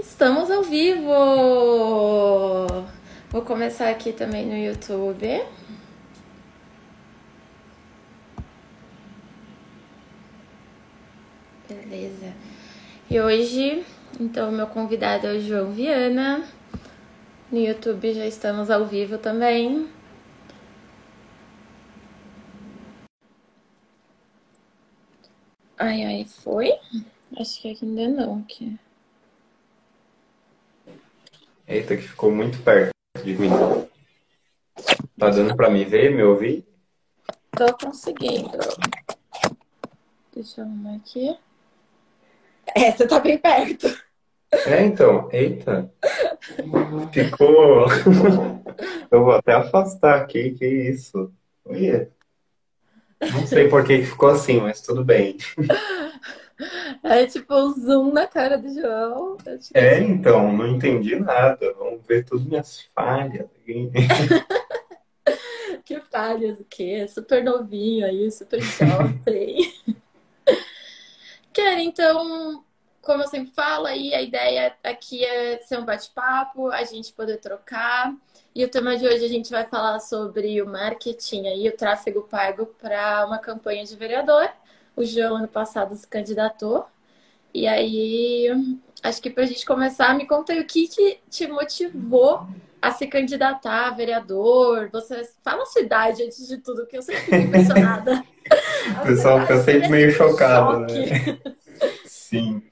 Estamos ao vivo! Vou começar aqui também no YouTube. Beleza. E hoje, então, meu convidado é o João Viana. No YouTube já estamos ao vivo também. Ai, ai, foi? Acho que ainda não. Aqui. Eita, que ficou muito perto de mim. Tá dando pra me ver, me ouvir? Tô conseguindo. Deixa eu arrumar aqui. É, você tá bem perto. É, então. Eita. Ficou. Eu vou até afastar aqui, que isso. Olha. Não sei por que ficou assim, mas tudo bem. É tipo um zoom na cara do João. É, então, não entendi nada. Vamos ver tudo minhas falhas. que falhas o quê? Super novinho aí, super jovem. Quero, então, como eu sempre falo, aí a ideia aqui é ser um bate-papo, a gente poder trocar. E o tema de hoje a gente vai falar sobre o marketing aí, o tráfego pago para uma campanha de vereador. O João, ano passado, se candidatou. E aí, acho que para a gente começar, me conta aí o que, que te motivou a se candidatar a vereador. Você fala a sua idade antes de tudo, que eu sempre fico impressionada. o pessoal fica sempre meio chocado, né? Sim.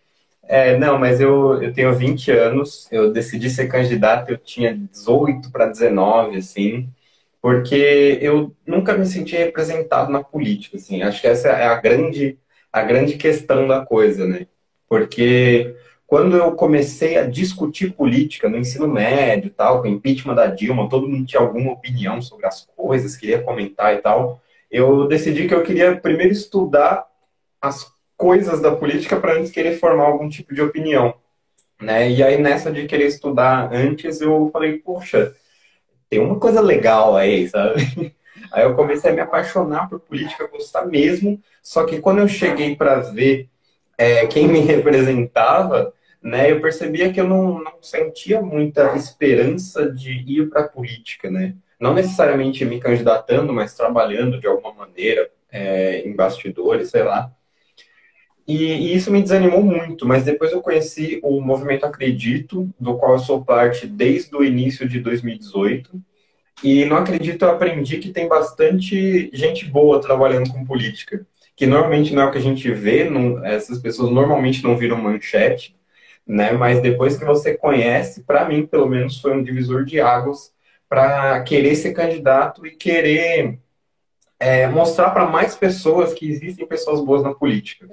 É, não, mas eu, eu tenho 20 anos, eu decidi ser candidato, eu tinha 18 para 19, assim, porque eu nunca me senti representado na política, assim, acho que essa é a grande, a grande questão da coisa, né? Porque quando eu comecei a discutir política no ensino médio, tal, com o impeachment da Dilma, todo mundo tinha alguma opinião sobre as coisas, queria comentar e tal, eu decidi que eu queria primeiro estudar as coisas da política para antes querer formar algum tipo de opinião. Né? E aí, nessa de querer estudar antes, eu falei, poxa, tem uma coisa legal aí, sabe? Aí eu comecei a me apaixonar por política, gostar mesmo. Só que quando eu cheguei para ver é, quem me representava, né, eu percebia que eu não, não sentia muita esperança de ir para a política, né? Não necessariamente me candidatando, mas trabalhando de alguma maneira é, em bastidores, sei lá. E, e, isso me desanimou muito, mas depois eu conheci o Movimento Acredito, do qual eu sou parte desde o início de 2018. E no Acredito eu aprendi que tem bastante gente boa trabalhando com política, que normalmente não é o que a gente vê, não, essas pessoas normalmente não viram manchete, né? Mas depois que você conhece, para mim, pelo menos, foi um divisor de águas para querer ser candidato e querer é, mostrar para mais pessoas que existem pessoas boas na política.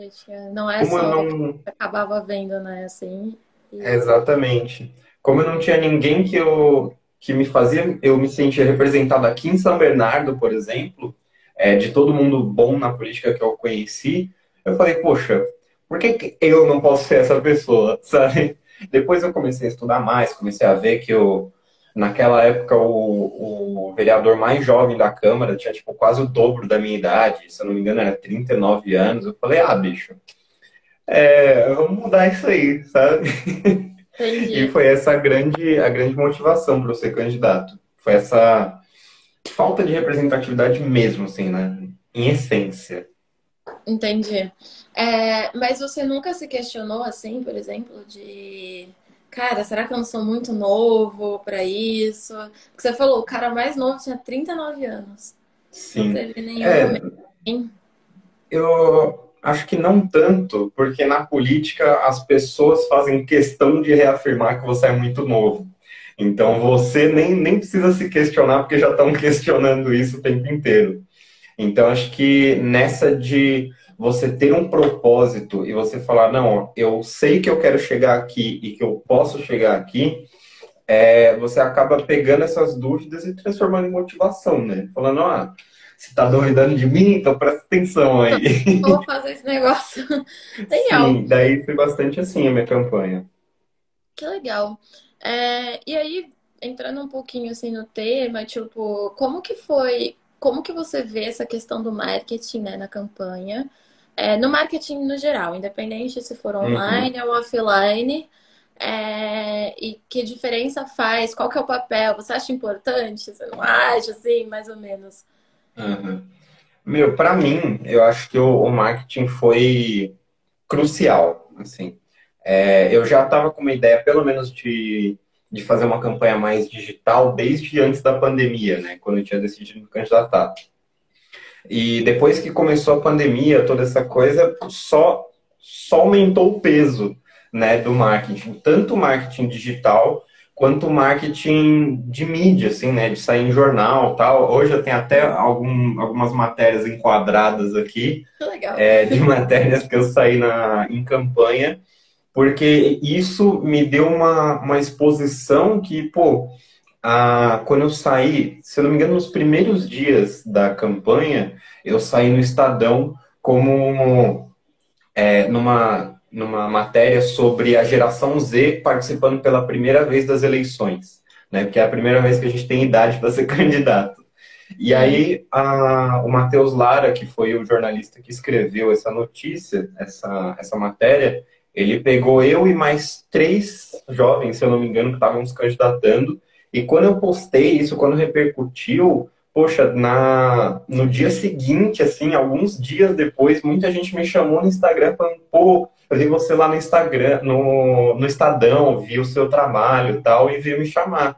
Não é Como só não... acabava vendo, né? Assim, e... Exatamente. Como eu não tinha ninguém que eu que me fazia, eu me sentia representado aqui em São Bernardo, por exemplo, é, de todo mundo bom na política que eu conheci, eu falei, poxa, por que, que eu não posso ser essa pessoa, sabe? Depois eu comecei a estudar mais, comecei a ver que eu Naquela época, o, o vereador mais jovem da Câmara tinha, tipo, quase o dobro da minha idade. Se eu não me engano, era 39 anos. Eu falei, ah, bicho, é, vamos mudar isso aí, sabe? Entendi. E foi essa a grande, a grande motivação para eu ser candidato. Foi essa falta de representatividade mesmo, assim, né? Em essência. Entendi. É, mas você nunca se questionou, assim, por exemplo, de cara, será que eu não sou muito novo para isso? Porque você falou, o cara mais novo tinha 39 anos. Sim. Não teve nenhum é, Eu acho que não tanto, porque na política as pessoas fazem questão de reafirmar que você é muito novo. Então você nem, nem precisa se questionar, porque já estão questionando isso o tempo inteiro. Então acho que nessa de você ter um propósito e você falar, não, eu sei que eu quero chegar aqui e que eu posso chegar aqui, é, você acaba pegando essas dúvidas e transformando em motivação, né? Falando, ah, você tá duvidando de mim? Então presta atenção aí. Vou fazer esse negócio. Legal. Sim, daí foi bastante assim a minha campanha. Que legal. É, e aí, entrando um pouquinho assim no tema, tipo, como que foi, como que você vê essa questão do marketing né, na campanha? É, no marketing no geral, independente se for uhum. online uhum. ou offline, É, e que diferença faz? Qual que é o papel? Você acha importante? Você não acha, assim, mais ou menos? Uhum. Meu, para mim, eu acho que o, o, marketing foi crucial, assim. É, eu já estava com uma ideia, pelo menos, de, de fazer uma campanha mais digital desde antes da pandemia, né? Quando eu tinha decidido me candidatar. E depois que começou a pandemia, toda essa coisa, só, só aumentou o peso né, do marketing, tanto marketing digital quanto marketing de mídia, assim, né, de sair em jornal tal. Hoje eu tenho até algum, algumas matérias enquadradas aqui, é, de matérias que eu saí na, em campanha, porque isso me deu uma, uma exposição que, pô, a, quando eu saí, se eu não me engano, nos primeiros dias da campanha, eu saí no Estadão como é, numa numa matéria sobre a geração Z participando pela primeira vez das eleições, né? Porque é a primeira vez que a gente tem idade para ser candidato. E aí a, o Matheus Lara, que foi o jornalista que escreveu essa notícia, essa, essa matéria, ele pegou eu e mais três jovens, se eu não me engano, que estavam se candidatando. E quando eu postei isso, quando repercutiu, poxa, na, no dia seguinte, assim, alguns dias depois, muita gente me chamou no Instagram falando, pô, eu vi você lá no Instagram, no, no Estadão, vi o seu trabalho e tal, e veio me chamar.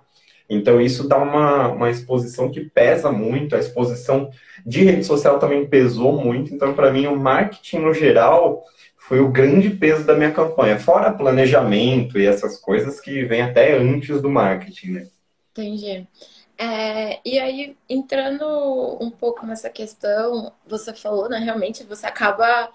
Então, isso dá uma, uma exposição que pesa muito, a exposição de rede social também pesou muito. Então, para mim, o marketing no geral foi o grande peso da minha campanha, fora planejamento e essas coisas que vêm até antes do marketing, né? Entendi. É, e aí, entrando um pouco nessa questão, você falou, né? Realmente você acaba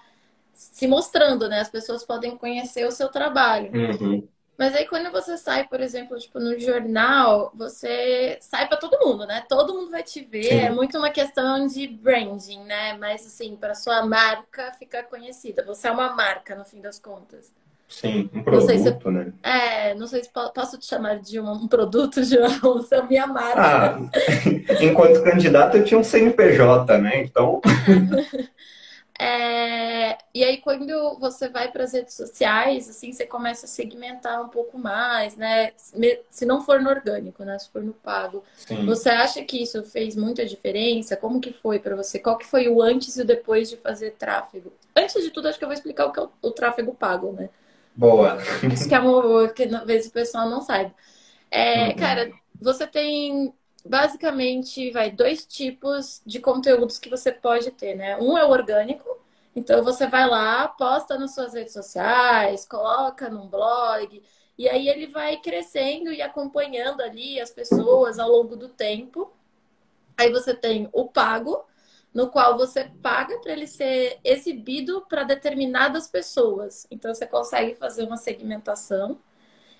se mostrando, né? As pessoas podem conhecer o seu trabalho. Uhum. Mas aí quando você sai, por exemplo, tipo no jornal, você sai para todo mundo, né? Todo mundo vai te ver. Sim. É muito uma questão de branding, né? Mas assim, para sua marca ficar conhecida. Você é uma marca no fim das contas. Sim, um produto, se, né? É, não sei se posso te chamar de um, um produto, João, você é a minha marca. Ah, enquanto candidato eu tinha um CNPJ, né? Então. É, e aí, quando você vai para as redes sociais, assim, você começa a segmentar um pouco mais, né? Se não for no orgânico, né? Se for no pago. Sim. Você acha que isso fez muita diferença? Como que foi para você? Qual que foi o antes e o depois de fazer tráfego? Antes de tudo, acho que eu vou explicar o que é o, o tráfego pago, né? Boa. Isso que é uma que às vezes o pessoal não sabe. É, uhum. Cara, você tem basicamente vai dois tipos de conteúdos que você pode ter, né? Um é o orgânico, então você vai lá, posta nas suas redes sociais, coloca num blog, e aí ele vai crescendo e acompanhando ali as pessoas ao longo do tempo. Aí você tem o pago, no qual você paga para ele ser exibido para determinadas pessoas. Então você consegue fazer uma segmentação.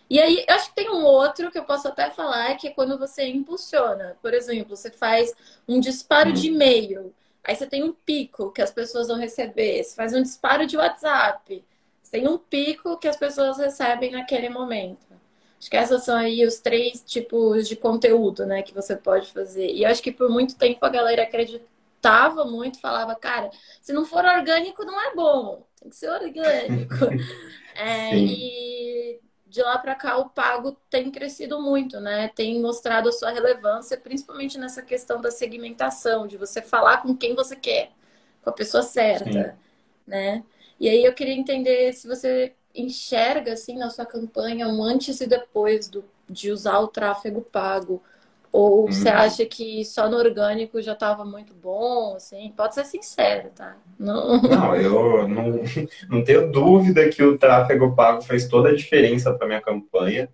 E aí, eu acho que tem um outro que eu posso até falar, que é quando você impulsiona. Por exemplo, você faz um disparo de uhum. e-mail, aí você tem um pico que as pessoas vão receber. Você faz um disparo de WhatsApp, você tem um pico que as pessoas recebem naquele momento. Acho que esses são aí os três tipos de conteúdo, né, que você pode fazer. E eu acho que por muito tempo a galera acreditava muito, falava, cara, se não for orgânico não é bom, tem que ser orgânico. é, e de lá para cá o pago tem crescido muito, né? Tem mostrado a sua relevância, principalmente nessa questão da segmentação, de você falar com quem você quer, com a pessoa certa, Sim. né? E aí eu queria entender se você enxerga assim na sua campanha um antes e depois do, de usar o tráfego pago. Ou você uhum. acha que só no orgânico já estava muito bom? Assim? Pode ser sincero, tá? Não, não eu não, não tenho dúvida que o tráfego pago fez toda a diferença para minha campanha.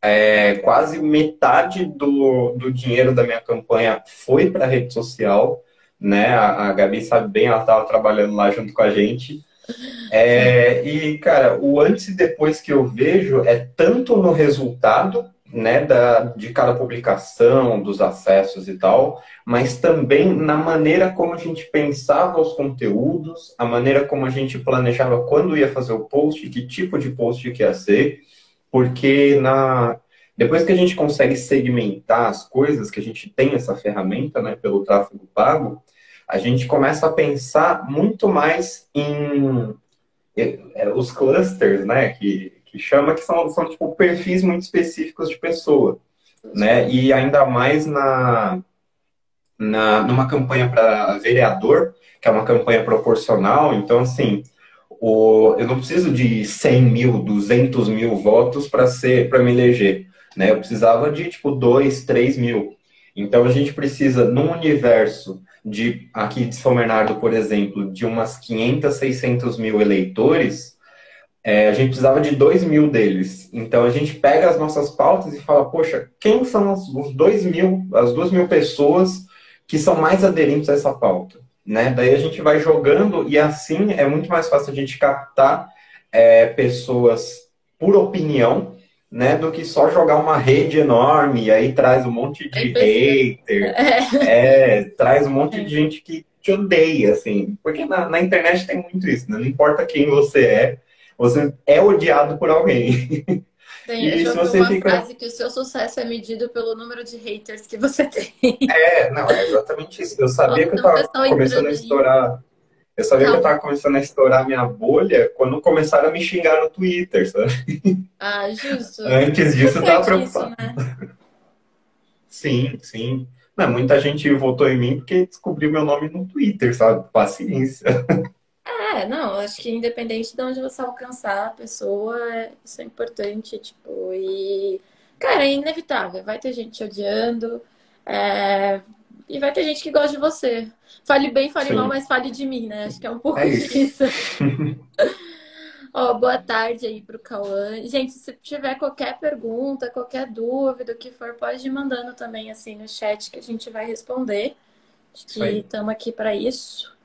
É, quase metade do, do dinheiro da minha campanha foi para rede social. Né? A, a Gabi sabe bem, ela estava trabalhando lá junto com a gente. É, e, cara, o antes e depois que eu vejo é tanto no resultado né, da, de cada publicação, dos acessos e tal, mas também na maneira como a gente pensava os conteúdos, a maneira como a gente planejava quando ia fazer o post, que tipo de post que ia ser, porque na depois que a gente consegue segmentar as coisas, que a gente tem essa ferramenta, né, pelo tráfego pago, a gente começa a pensar muito mais em é, os clusters, né, que, que chama, que são, são tipo, perfis muito específicos de pessoa, né? E ainda mais na, na numa campanha para vereador, que é uma campanha proporcional, então, assim, o, eu não preciso de 100 mil, 200 mil votos para ser para me eleger, né? Eu precisava de, tipo, 2, 3 mil. Então, a gente precisa, num universo de, aqui de São Bernardo, por exemplo, de umas 500, 600 mil eleitores, é, a gente precisava de 2 mil deles. Então a gente pega as nossas pautas e fala, poxa, quem são os, 2 mil, as 2 mil pessoas que são mais aderentes a essa pauta? Né? Daí a gente vai jogando e assim é muito mais fácil a gente captar é, pessoas por opinião, né, do que só jogar uma rede enorme e aí traz um monte de é hater, é. é, traz um monte de gente que te odeia, assim, porque na, na internet tem muito isso, né? não importa quem você é, você é odiado por alguém. Tem, e se você uma fica... frase que o seu sucesso é medido pelo número de haters que você tem. É, não, é exatamente isso. Eu sabia que eu estava começando a estourar. Eu sabia não. que eu estava começando a estourar minha bolha quando começaram a me xingar no Twitter, sabe? Ah, justo. Antes disso, eu estava preocupado. Né? Sim, sim. Não, muita gente votou em mim porque descobriu meu nome no Twitter, sabe? Paciência. É, não, acho que independente de onde você alcançar a pessoa, isso é importante, tipo, e. Cara, é inevitável. Vai ter gente odiando, é... e vai ter gente que gosta de você. Fale bem, fale Sim. mal, mas fale de mim, né? Acho que é um pouco é disso. Ó, boa tarde aí pro Cauã. Gente, se tiver qualquer pergunta, qualquer dúvida, o que for, pode ir mandando também assim no chat que a gente vai responder. Acho que estamos aqui para isso.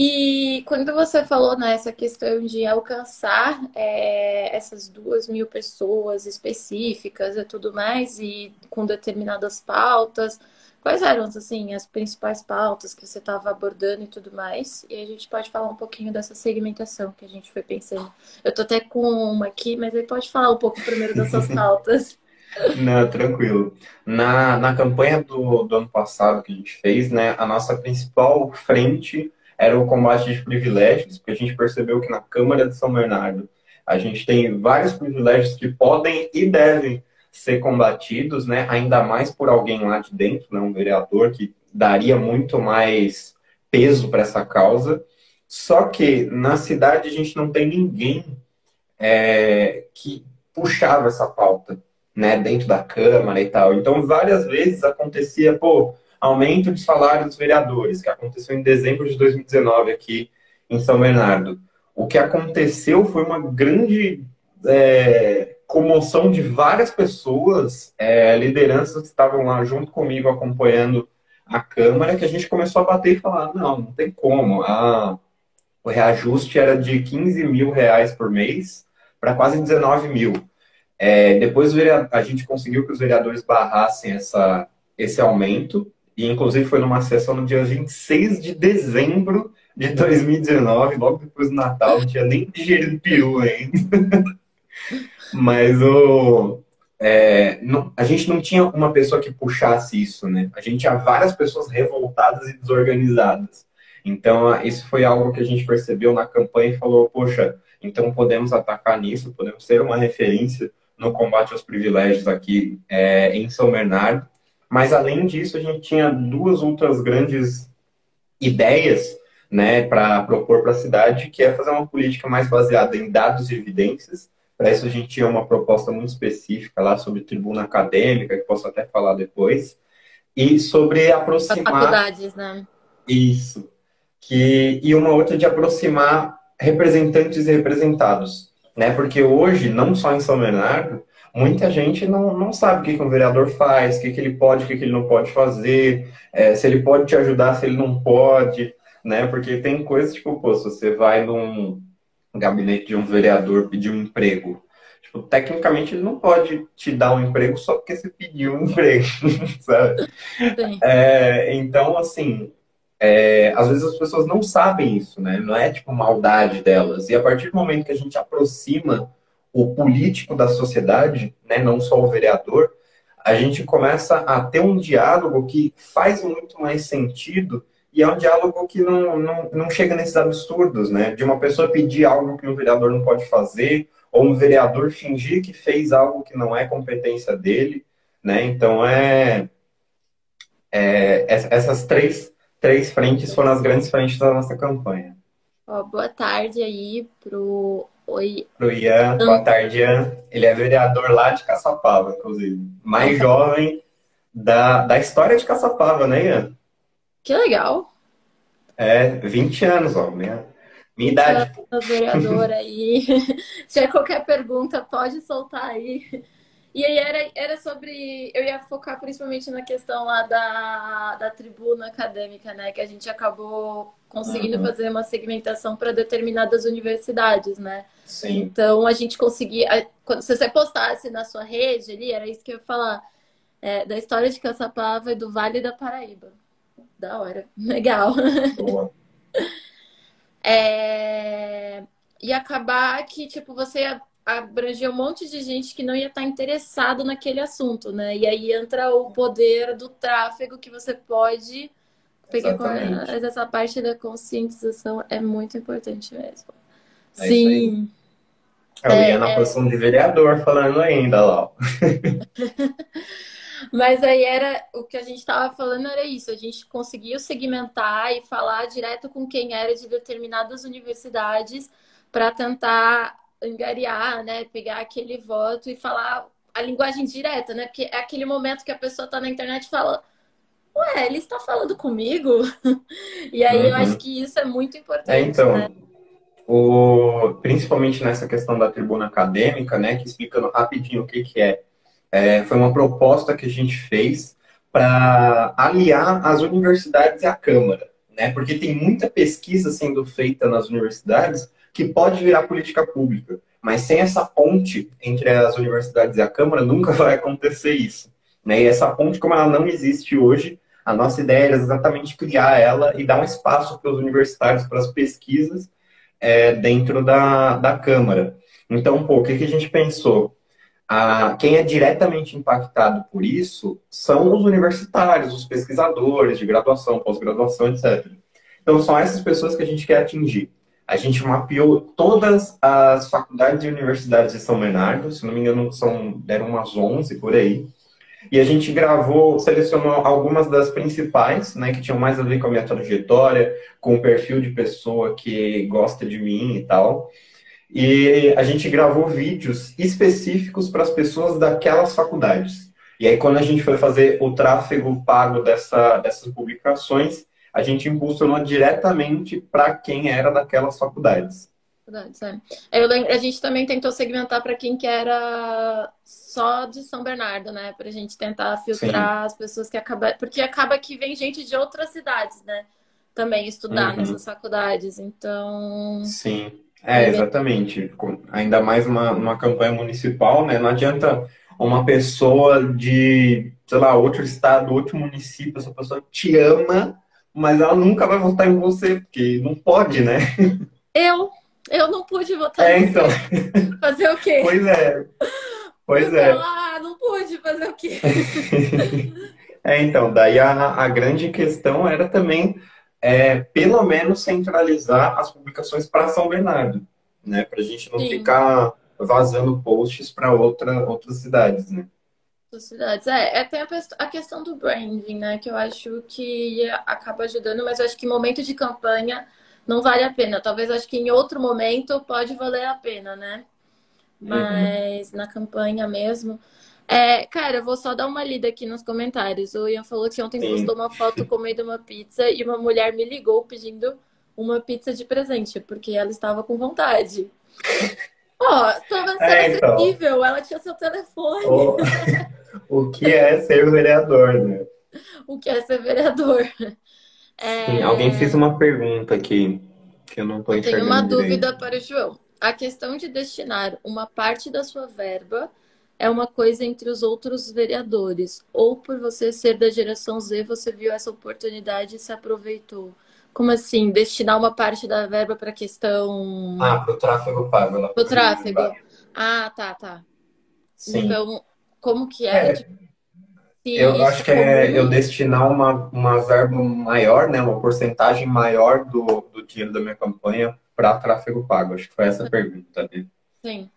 E quando você falou nessa questão de alcançar é, essas duas mil pessoas específicas e tudo mais, e com determinadas pautas, quais eram assim, as principais pautas que você estava abordando e tudo mais? E a gente pode falar um pouquinho dessa segmentação que a gente foi pensando. Eu tô até com uma aqui, mas aí pode falar um pouco primeiro das suas pautas. Não, tranquilo. Na, na campanha do, do ano passado que a gente fez, né, a nossa principal frente era o combate de privilégios, porque a gente percebeu que na Câmara de São Bernardo a gente tem vários privilégios que podem e devem ser combatidos, né? Ainda mais por alguém lá de dentro, né? um vereador que daria muito mais peso para essa causa. Só que na cidade a gente não tem ninguém é, que puxava essa pauta, né? Dentro da Câmara e tal. Então várias vezes acontecia, pô, aumento de salário dos vereadores, que aconteceu em dezembro de 2019 aqui em São Bernardo. O que aconteceu foi uma grande é, comoção de várias pessoas, é, lideranças que estavam lá junto comigo acompanhando a Câmara, que a gente começou a bater e falar, não, não tem como. A, o reajuste era de 15 mil reais por mês para quase 19 mil. É, depois a gente conseguiu que os vereadores barrassem essa, esse aumento e inclusive foi numa sessão no dia 26 de dezembro de 2019, logo depois do Natal, não tinha nem digerido peru ainda. Mas o, é, não, a gente não tinha uma pessoa que puxasse isso, né? A gente tinha várias pessoas revoltadas e desorganizadas. Então, isso foi algo que a gente percebeu na campanha e falou: poxa, então podemos atacar nisso, podemos ser uma referência no combate aos privilégios aqui é, em São Bernardo. Mas além disso, a gente tinha duas outras grandes ideias né, para propor para a cidade, que é fazer uma política mais baseada em dados e evidências. Para isso, a gente tinha uma proposta muito específica lá sobre tribuna acadêmica, que posso até falar depois, e sobre aproximar. As faculdades, né? Isso. Que... E uma outra de aproximar representantes e representados. Né? Porque hoje, não só em São Bernardo, muita gente não, não sabe o que, que um vereador faz, o que, que ele pode, o que, que ele não pode fazer, é, se ele pode te ajudar, se ele não pode, né? Porque tem coisas, tipo, pô, se você vai num gabinete de um vereador pedir um emprego, tipo, tecnicamente ele não pode te dar um emprego só porque você pediu um emprego, sabe? É, então, assim, é, às vezes as pessoas não sabem isso, né? Não é, tipo, maldade delas. E a partir do momento que a gente aproxima o político da sociedade, né, não só o vereador, a gente começa a ter um diálogo que faz muito mais sentido e é um diálogo que não, não, não chega nesses absurdos, né? De uma pessoa pedir algo que o vereador não pode fazer, ou um vereador fingir que fez algo que não é competência dele, né? Então é, é essas três, três frentes foram as grandes frentes da nossa campanha. Oh, boa tarde aí pro Oi. Pro Ian, boa tarde, Ian. Ele é vereador lá de Caçapava, inclusive. Mais jovem da, da história de Caçapava, né, Ian? Que legal. É, 20 anos, ó, minha, minha idade. Vereador aí. Se tiver qualquer pergunta, pode soltar aí. E aí era, era sobre. Eu ia focar principalmente na questão lá da, da tribuna acadêmica, né? Que a gente acabou conseguindo uhum. fazer uma segmentação para determinadas universidades, né? Sim. Então a gente conseguia. Quando, se você postasse na sua rede ali, era isso que eu ia falar. É, da história de Caçapava e do Vale da Paraíba. Da hora. Legal. Boa. É... E acabar que, tipo, você abranger um monte de gente que não ia estar interessado naquele assunto, né? E aí entra o poder do tráfego que você pode pegar Mas essa parte da conscientização é muito importante mesmo. É Sim. Eu ia é, na é... posição de vereador falando ainda lá. Mas aí era o que a gente estava falando era isso, a gente conseguiu segmentar e falar direto com quem era de determinadas universidades para tentar angariar, né, pegar aquele voto e falar a linguagem direta, né? Porque é aquele momento que a pessoa está na internet e fala: Ué, ele está falando comigo? e aí uhum. eu acho que isso é muito importante. É, então, né? O, principalmente nessa questão da tribuna acadêmica, né? Que explicando rapidinho o que, que é, é foi uma proposta que a gente fez para aliar as universidades e a Câmara, né? Porque tem muita pesquisa sendo feita nas universidades que pode virar política pública. Mas sem essa ponte entre as universidades e a Câmara, nunca vai acontecer isso. Né? E essa ponte, como ela não existe hoje, a nossa ideia é exatamente criar ela e dar um espaço para os universitários, para as pesquisas é, dentro da, da Câmara. Então, pô, o que, que a gente pensou? Ah, quem é diretamente impactado por isso são os universitários, os pesquisadores de graduação, pós-graduação, etc. Então, são essas pessoas que a gente quer atingir. A gente mapeou todas as faculdades e universidades de São Bernardo, se não me engano, são, deram umas 11 por aí. E a gente gravou, selecionou algumas das principais, né, que tinham mais a ver com a minha trajetória, com o perfil de pessoa que gosta de mim e tal. E a gente gravou vídeos específicos para as pessoas daquelas faculdades. E aí, quando a gente foi fazer o tráfego pago dessa, dessas publicações, a gente impulsionou diretamente para quem era daquelas faculdades. É. Eu lembro, a gente também tentou segmentar para quem que era só de São Bernardo, né? Para a gente tentar filtrar Sim. as pessoas que acabam. Porque acaba que vem gente de outras cidades, né? Também estudar uhum. nessas faculdades. Então. Sim. É, exatamente. Ainda mais uma, uma campanha municipal, né? Não adianta uma pessoa de, sei lá, outro estado, outro município, essa pessoa te ama mas ela nunca vai votar em você, porque não pode, né? Eu, eu não pude votar é, então. Fazer o quê? Pois é. Pois é. Ah, não pude fazer o quê? é, então, daí a, a grande questão era também, é, pelo menos, centralizar as publicações para São Bernardo, né? Para a gente não Sim. ficar vazando posts para outra, outras cidades, né? cidades. É, é tem a, questão do branding, né? Que eu acho que acaba ajudando, mas eu acho que momento de campanha não vale a pena. Talvez acho que em outro momento pode valer a pena, né? Uhum. Mas uhum. na campanha mesmo. É, cara, eu vou só dar uma lida aqui nos comentários. O Ian falou que ontem Sim. postou uma foto comendo uma pizza e uma mulher me ligou pedindo uma pizza de presente, porque ela estava com vontade. Ó, oh, tava sendo é, então. acessível, ela tinha seu telefone. Oh. o que é ser vereador, né? O que é ser vereador? É... Sim, alguém fez uma pergunta aqui que eu não estou enxergando. Tenho uma direito. dúvida para o João. A questão de destinar uma parte da sua verba é uma coisa entre os outros vereadores, ou por você ser da geração Z, você viu essa oportunidade e se aproveitou? Como assim? Destinar uma parte da verba para a questão. Ah, para o tráfego pago. Para o tráfego. Ah, tá, tá. Sim. Então, como que é? é eu acho que é eu destinar uma, uma verba maior, né, uma porcentagem maior do, do dinheiro da minha campanha para tráfego pago. Acho que foi essa a pergunta Sim.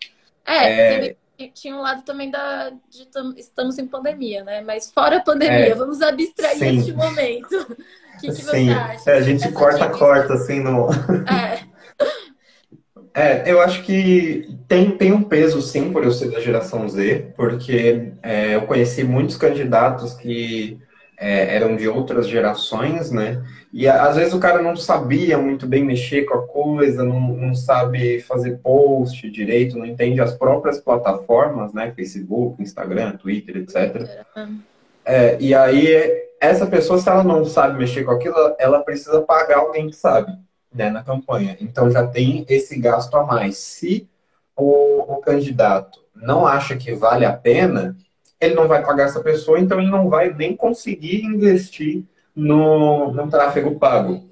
É, é... tinha um lado também da de estamos em pandemia, né? Mas fora a pandemia, é, vamos abstrair sim. este momento. O que, que você acha? É, a gente corta, corta, assim, no... É. É, eu acho que tem, tem um peso, sim, por eu ser da geração Z, porque é, eu conheci muitos candidatos que é, eram de outras gerações, né? E às vezes o cara não sabia muito bem mexer com a coisa, não, não sabe fazer post direito, não entende as próprias plataformas, né? Facebook, Instagram, Twitter, etc. É, e aí, essa pessoa, se ela não sabe mexer com aquilo, ela precisa pagar alguém que sabe né, na campanha. Então já tem esse gasto a mais. Se o, o candidato não acha que vale a pena, ele não vai pagar essa pessoa, então ele não vai nem conseguir investir no, no tráfego pago.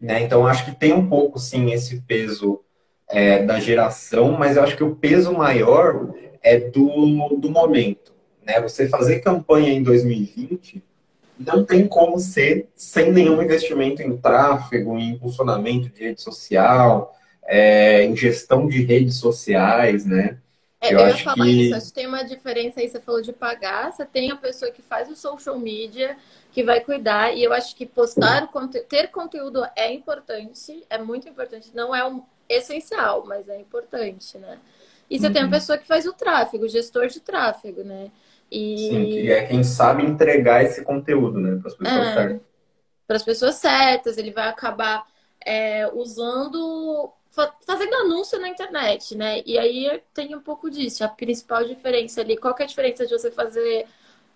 Né? Então, acho que tem um pouco, sim, esse peso é, da geração, mas eu acho que o peso maior é do, do momento. Né? Você fazer campanha em 2020 não tem como ser sem nenhum investimento em tráfego, em impulsionamento de rede social, é, em gestão de redes sociais, né? É, eu, eu acho falar que... isso, acho que tem uma diferença aí, você falou de pagar, você tem a pessoa que faz o social media, que vai cuidar, e eu acho que postar, ter conteúdo é importante, é muito importante, não é um essencial, mas é importante, né? E você uhum. tem a uhum. pessoa que faz o tráfego, o gestor de tráfego, né? E... Sim, que é quem sabe entregar esse conteúdo, né, para as pessoas é, certas. Para as pessoas certas, ele vai acabar é, usando, fazendo anúncio na internet, né? E aí tem um pouco disso. A principal diferença ali, qual que é a diferença de você fazer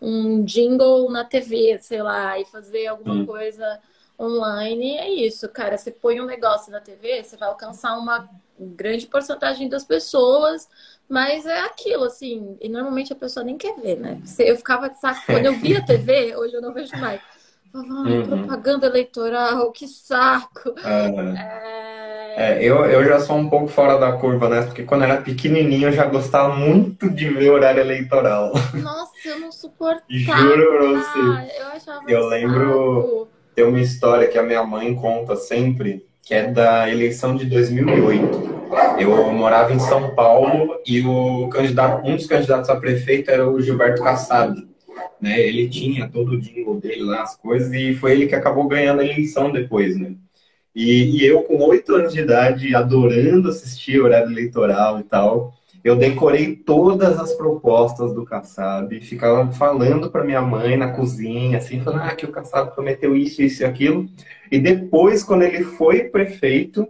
um jingle na TV, sei lá, e fazer alguma hum. coisa online? É isso, cara. Você põe um negócio na TV, você vai alcançar uma grande porcentagem das pessoas mas é aquilo, assim, e normalmente a pessoa nem quer ver, né? Eu ficava de saco. Quando eu via TV, hoje eu não vejo mais. uhum. propaganda eleitoral, que saco. Uhum. É... é... eu, eu já sou um pouco fora da curva, né? Porque quando era pequenininho eu já gostava muito de ver horário eleitoral. Nossa, eu não suportava. Juro pra você. Eu achava Eu lembro, tem uma história que a minha mãe conta sempre, que é da eleição de 2008. Eu morava em São Paulo e o candidato, um dos candidatos a prefeito era o Gilberto Kassab. Né? Ele tinha todo o jingle dele lá, as coisas, e foi ele que acabou ganhando a eleição depois, né? E, e eu, com oito anos de idade, adorando assistir horário eleitoral e tal, eu decorei todas as propostas do Kassab, ficava falando para minha mãe na cozinha, assim, falando ah, que o Kassab prometeu isso, isso e aquilo. E depois, quando ele foi prefeito,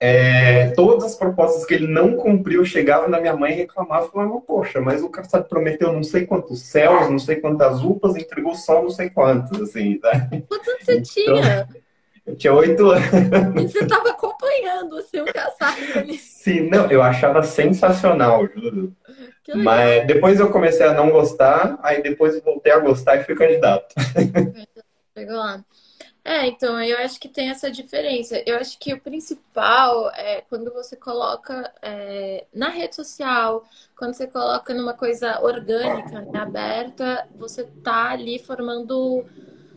é, todas as propostas que ele não cumpriu chegavam na minha mãe e reclamavam, falavam, poxa, mas o Caçado prometeu não sei quantos céus, não sei quantas UPAs, entregou só não sei quantos, assim, tá? Quantos anos você então, tinha? Eu tinha oito anos. E você estava acompanhando o seu Caçado ali. Sim, não, eu achava sensacional, juro. Mas depois eu comecei a não gostar, aí depois voltei a gostar e fui candidato. Pegou lá. É, então, eu acho que tem essa diferença. Eu acho que o principal é quando você coloca é, na rede social, quando você coloca numa coisa orgânica, né, aberta, você tá ali formando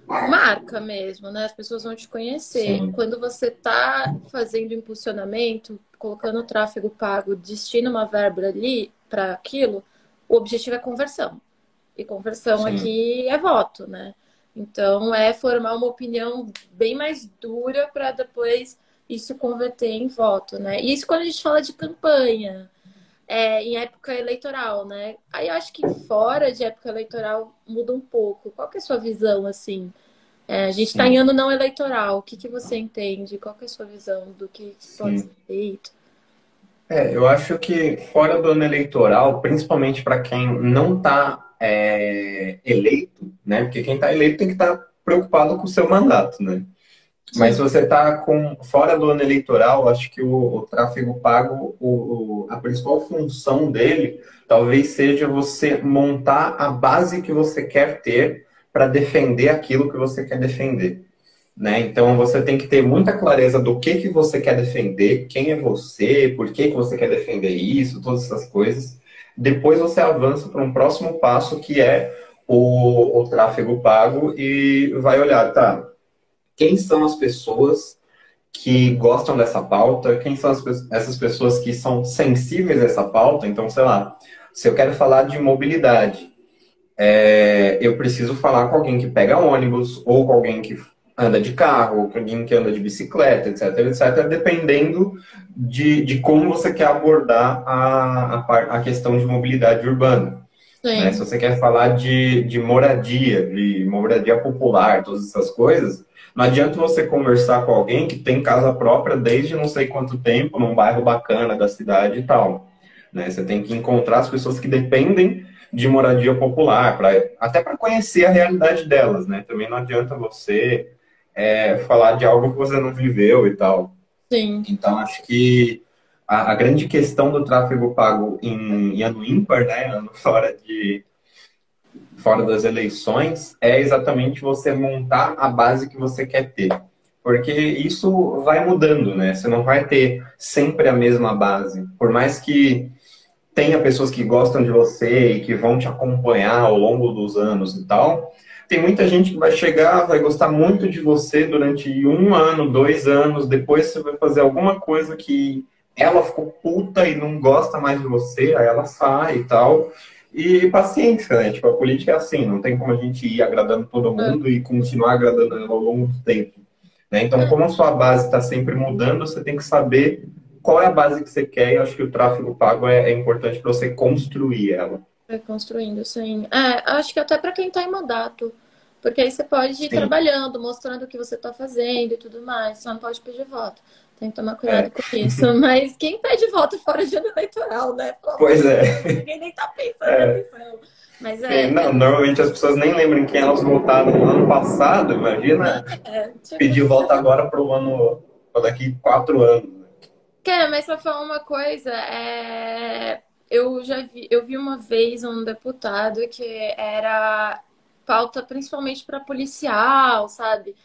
marca mesmo, né? As pessoas vão te conhecer. Sim. Quando você tá fazendo impulsionamento, colocando tráfego pago, destina uma verba ali para aquilo, o objetivo é conversão. E conversão Sim. aqui é voto, né? Então, é formar uma opinião bem mais dura para depois isso converter em voto, né? E isso quando a gente fala de campanha, é, em época eleitoral, né? Aí eu acho que fora de época eleitoral muda um pouco. Qual que é a sua visão, assim? É, a gente está em ano não eleitoral. O que, que você entende? Qual que é a sua visão do que pode ser feito? É, eu acho que fora do ano eleitoral, principalmente para quem não está é, eleito, né? Porque quem está eleito tem que estar tá preocupado com o seu mandato, né? Mas se você está com fora do ano eleitoral, acho que o, o tráfego pago, o, o, a principal função dele, talvez seja você montar a base que você quer ter para defender aquilo que você quer defender. Né? Então você tem que ter muita clareza do que, que você quer defender, quem é você, por que, que você quer defender isso, todas essas coisas. Depois você avança para um próximo passo que é o, o tráfego pago e vai olhar, tá? Quem são as pessoas que gostam dessa pauta, quem são as, essas pessoas que são sensíveis a essa pauta. Então, sei lá, se eu quero falar de mobilidade, é, eu preciso falar com alguém que pega ônibus, ou com alguém que anda de carro, alguém que anda de bicicleta, etc, etc, dependendo de, de como você quer abordar a, a, a questão de mobilidade urbana. Né? Se você quer falar de, de moradia, de moradia popular, todas essas coisas, não adianta você conversar com alguém que tem casa própria desde não sei quanto tempo, num bairro bacana da cidade e tal. Né? Você tem que encontrar as pessoas que dependem de moradia popular, pra, até para conhecer a realidade delas. Né? Também não adianta você é, falar de algo que você não viveu e tal. Sim. Então, acho que a, a grande questão do tráfego pago em, em ano ímpar, né, ano fora de, fora das eleições é exatamente você montar a base que você quer ter. Porque isso vai mudando, né? Você não vai ter sempre a mesma base. Por mais que tenha pessoas que gostam de você e que vão te acompanhar ao longo dos anos e tal, tem muita gente que vai chegar, vai gostar muito de você durante um ano, dois anos, depois você vai fazer alguma coisa que ela ficou puta e não gosta mais de você, aí ela sai e tal. E paciência, né? Tipo, a política é assim, não tem como a gente ir agradando todo mundo e continuar agradando ela ao longo do tempo. Né? Então, como a sua base está sempre mudando, você tem que saber qual é a base que você quer, e eu acho que o tráfego pago é, é importante para você construir ela. É, construindo, sim. É, acho que até para quem está em mandato. Porque aí você pode ir sim. trabalhando, mostrando o que você está fazendo e tudo mais. Só não pode pedir voto. Tem que tomar cuidado é. com isso. Mas quem pede voto fora de ano eleitoral, né? pois é. Ninguém nem tá pensando é. na eleição. Mas é. Não, normalmente as pessoas nem lembram quem elas votaram no ano passado, imagina. É, tipo... Pedir voto agora para o ano. para daqui quatro anos. Quer, mas só falar uma coisa, é... eu já vi, eu vi uma vez um deputado que era pauta principalmente para policial, sabe?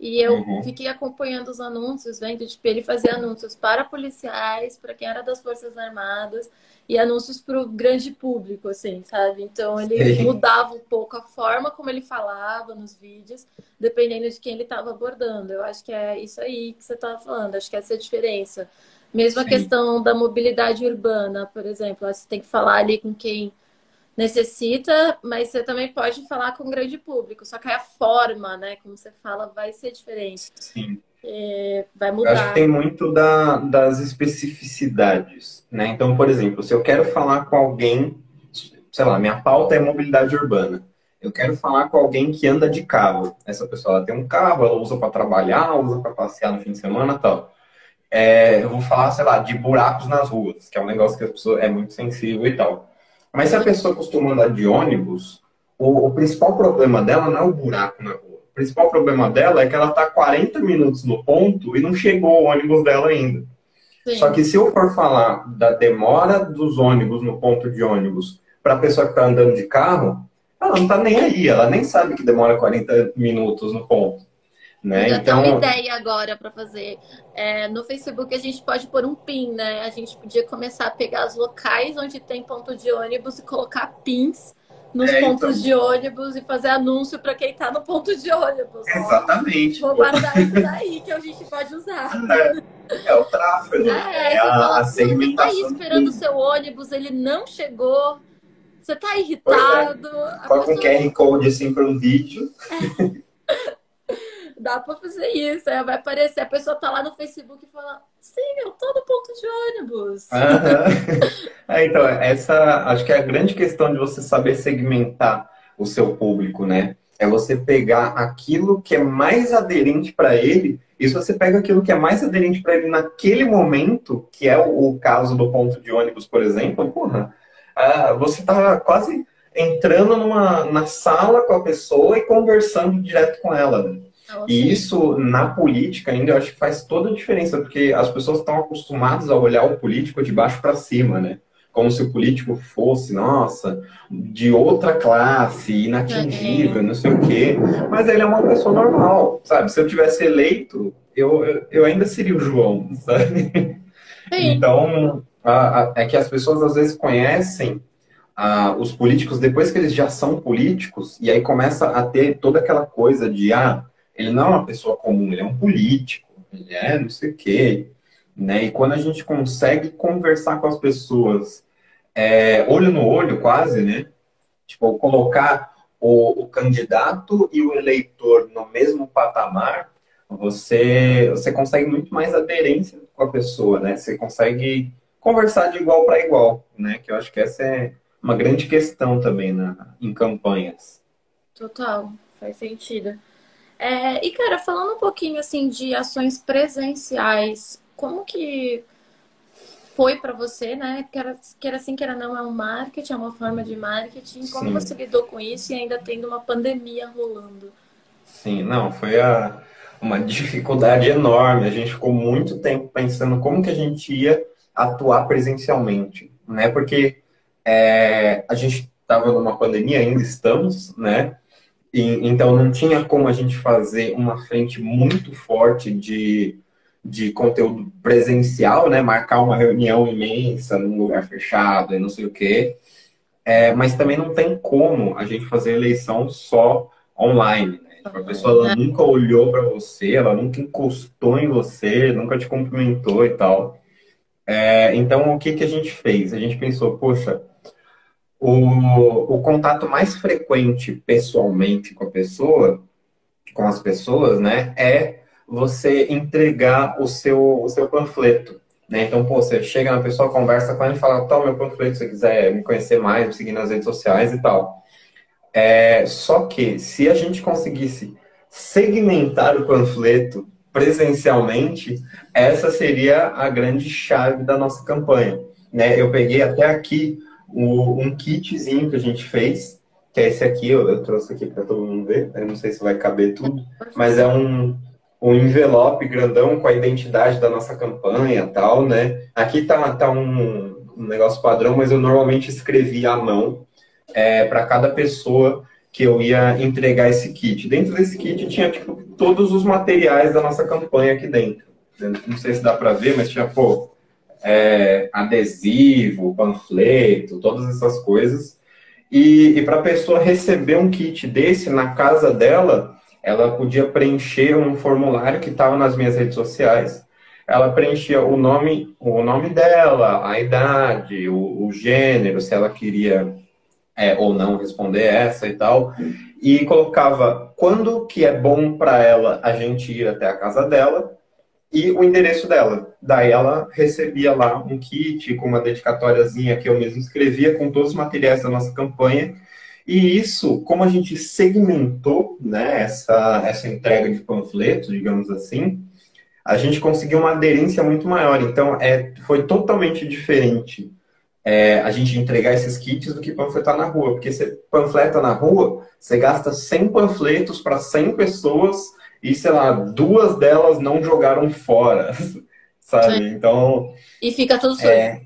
E eu uhum. fiquei acompanhando os anúncios, vendo, tipo, ele fazia anúncios para policiais, para quem era das Forças Armadas, e anúncios para o grande público, assim, sabe? Então ele Sim. mudava um pouco a forma como ele falava nos vídeos, dependendo de quem ele estava abordando. Eu acho que é isso aí que você estava falando, acho que essa é a diferença. Mesmo Sim. a questão da mobilidade urbana, por exemplo, você tem que falar ali com quem necessita, mas você também pode falar com o grande público. Só que a forma, né, como você fala, vai ser diferente. Sim. É, vai mudar. Eu acho que tem muito da, das especificidades, né? Então, por exemplo, se eu quero falar com alguém, sei lá, minha pauta é mobilidade urbana. Eu quero falar com alguém que anda de carro. Essa pessoa tem um carro, ela usa para trabalhar, usa para passear no fim de semana, tal. É, eu vou falar, sei lá, de buracos nas ruas, que é um negócio que a pessoa é muito sensível e tal. Mas se a pessoa costuma andar de ônibus, o, o, principal problema dela não é o buraco na rua. O principal problema dela é que ela está 40 minutos no ponto e não chegou o ônibus dela ainda. Sim. Só que se eu for falar da demora dos ônibus no ponto de ônibus para a pessoa que está andando de carro, ela não está nem aí, ela nem sabe que demora 40 minutos no ponto. Né? Já então... tem uma ideia agora para fazer. É, no Facebook a gente pode pôr um pin, né? A gente podia começar a pegar os locais onde tem ponto de ônibus e colocar pins nos é, pontos então... de ônibus e fazer anúncio para quem está no ponto de ônibus. Exatamente. Vou guardar isso daí que a gente pode usar. É, é o tráfego, é, é a, fala, a segmentação. Você está aí esperando o seu ônibus, ele não chegou. Você está irritado. É. Coloca pessoa... um QR Code assim para um vídeo. Dá para fazer isso. Aí vai aparecer, a pessoa tá lá no Facebook e fala, sim, eu tô no ponto de ônibus. Uhum. é, então, essa acho que é a grande questão de você saber segmentar o seu público, né? É você pegar aquilo que é mais aderente para ele, e se você pega aquilo que é mais aderente para ele naquele momento, que é o, caso do ponto de ônibus, por exemplo, porra, uh, você tá quase entrando numa, na sala com a pessoa e conversando direto com ela. Né? E isso, na política, ainda eu acho que faz toda a diferença, porque as pessoas estão acostumadas a olhar o político de baixo para cima, né? Como se o político fosse, nossa, de outra classe, inatingível, é. não sei o quê. Mas ele é uma pessoa normal, sabe? Se eu tivesse eleito, eu, eu ainda seria o João, sabe? Sim. Então, a, a, é que as pessoas às vezes conhecem os políticos depois que eles já são políticos, e aí começa a ter toda aquela coisa de, ah, ele não é uma pessoa comum, ele é um político. Ele é, não sei o quê. Né? E quando a gente consegue conversar com as pessoas é, olho no olho, quase, né? Tipo, colocar o, o candidato e o eleitor no mesmo patamar, você, você consegue muito mais aderência com a pessoa, né? Você consegue conversar de igual para igual, né? Que eu acho que essa é uma grande questão também na, em campanhas. Total, faz sentido. É, e, cara, falando um pouquinho, assim, de ações presenciais, como que foi para você, né? Que era, assim, que era não, é um marketing, é uma forma de marketing. Como Sim. você lidou com isso e ainda tendo uma pandemia rolando? Sim, não, foi a, uma dificuldade enorme. A gente ficou muito tempo pensando como que a gente ia atuar presencialmente, né? Porque é, a gente estava numa pandemia, ainda estamos, né? E, então não tinha como a gente fazer uma frente muito forte de, de conteúdo presencial, né? Marcar uma reunião imensa num lugar fechado e não sei o quê. É, mas também não tem como a gente fazer eleição só online. Né? Tipo, a pessoa ela nunca olhou para você, ela nunca encostou em você, nunca te cumprimentou e tal. É, então, o que, que a gente fez? A gente pensou, poxa, o, o contato mais frequente pessoalmente com a pessoa, com as pessoas, né, é você entregar o seu, o seu panfleto. Né? Então, pô, você chega na pessoa, conversa com ela e fala, toma meu panfleto se você quiser me conhecer mais, me seguir nas redes sociais e tal. É, só que se a gente conseguisse segmentar o panfleto presencialmente, essa seria a grande chave da nossa campanha. Né? Eu peguei até aqui o, um kitzinho que a gente fez, que é esse aqui, eu, eu trouxe aqui para todo mundo ver, eu não sei se vai caber tudo, mas é um, um envelope grandão com a identidade da nossa campanha tal, né? Aqui tá, tá um, um negócio padrão, mas eu normalmente escrevi à mão é, para cada pessoa que eu ia entregar esse kit. Dentro desse kit tinha tipo, todos os materiais da nossa campanha aqui dentro. Não sei se dá para ver, mas tinha, pô, é, adesivo, panfleto, todas essas coisas. E, e para a pessoa receber um kit desse na casa dela, ela podia preencher um formulário que estava nas minhas redes sociais. Ela preenchia o nome, o nome dela, a idade, o, o gênero, se ela queria é, ou não responder essa e tal, e colocava quando que é bom para ela a gente ir até a casa dela e o endereço dela. Daí ela recebia lá um kit com uma dedicatóriazinha que eu mesmo escrevia com todos os materiais da nossa campanha. E isso, como a gente segmentou né, essa, essa entrega de panfletos, digamos assim, a gente conseguiu uma aderência muito maior. Então, é, foi totalmente diferente é, a gente entregar esses kits do que panfletar na rua. Porque você panfleta na rua, você gasta 100 panfletos para 100 pessoas e, sei lá, duas delas não jogaram fora, sabe? Sim. Então. E fica tudo sujo. É,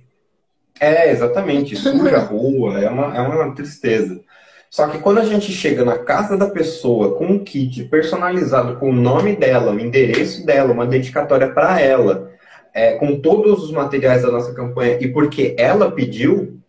é, exatamente. Suja a rua, é uma, é uma tristeza. Só que quando a gente chega na casa da pessoa com um kit personalizado com o nome dela, o endereço dela, uma dedicatória para ela, é, com todos os materiais da nossa campanha e porque ela pediu,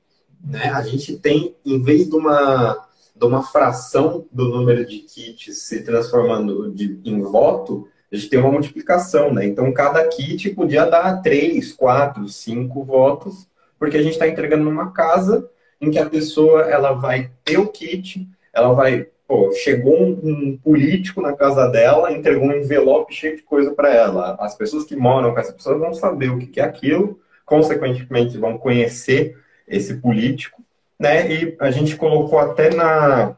né, a gente tem, em vez de uma de uma fração do número de kits se transformando de, em voto, a gente tem uma multiplicação, né? Então, cada kit podia dar três, quatro, cinco votos, porque a gente está entregando numa casa em que a pessoa ela vai ter o kit, ela vai, pô, chegou um, um político na casa dela, entregou um envelope cheio de coisa para ela. As pessoas que moram com essa pessoa vão saber o que é aquilo, consequentemente vão conhecer esse político né? E a gente colocou até na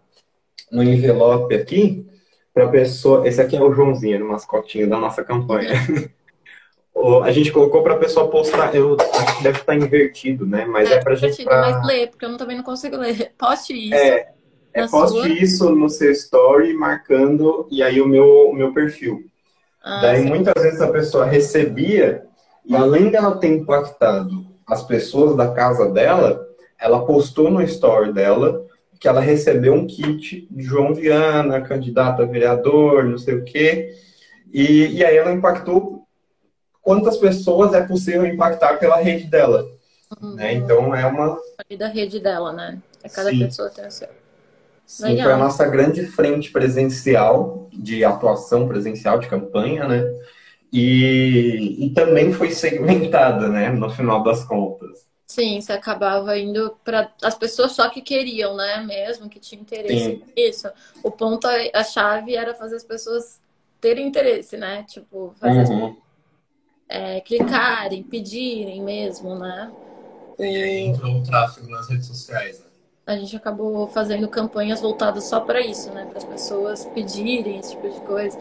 no envelope aqui para a pessoa. Esse aqui é o Joãozinho, o mascotinho da nossa campanha. a gente colocou para a pessoa postar. Eu acho que deve estar invertido, né? Mas é, é para gente. Pra... Mas ler, porque eu também não consigo ler. Poste isso. É, é poste sua... isso no seu story, marcando e aí o meu, o meu perfil. Ah, Daí sim. muitas vezes a pessoa recebia e além dela ter impactado as pessoas da casa dela, ela postou no story dela que ela recebeu um kit de João Viana, candidato a vereador, não sei o quê. E, e aí ela impactou quantas pessoas é possível impactar pela rede dela. Uhum. Né? Então é uma. Da rede dela, né? É cada Sim. pessoa tem a sua. Sim, foi a nossa grande frente presencial, de atuação presencial, de campanha, né? e, e também foi segmentada, né, no final das contas. Sim, você acabava indo para as pessoas só que queriam, né? Mesmo que tinham interesse. Sim. Isso. O ponto, a chave era fazer as pessoas terem interesse, né? Tipo, fazer uhum. é, clicarem, pedirem mesmo, né? E aí entrou o tráfego nas redes sociais, né? A gente acabou fazendo campanhas voltadas só para isso, né? Para as pessoas pedirem esse tipo de coisa.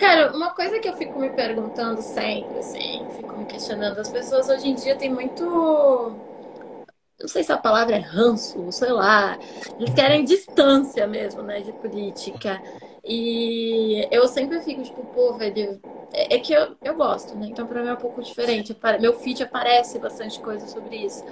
Cara, uma coisa que eu fico me perguntando sempre, assim, fico me questionando, as pessoas hoje em dia têm muito. Não sei se a palavra é ranço, sei lá. Eles querem distância mesmo, né, de política. E eu sempre fico, tipo, pô, velho. É, é que eu, eu gosto, né? Então, pra mim é um pouco diferente. Meu feed aparece bastante coisa sobre isso.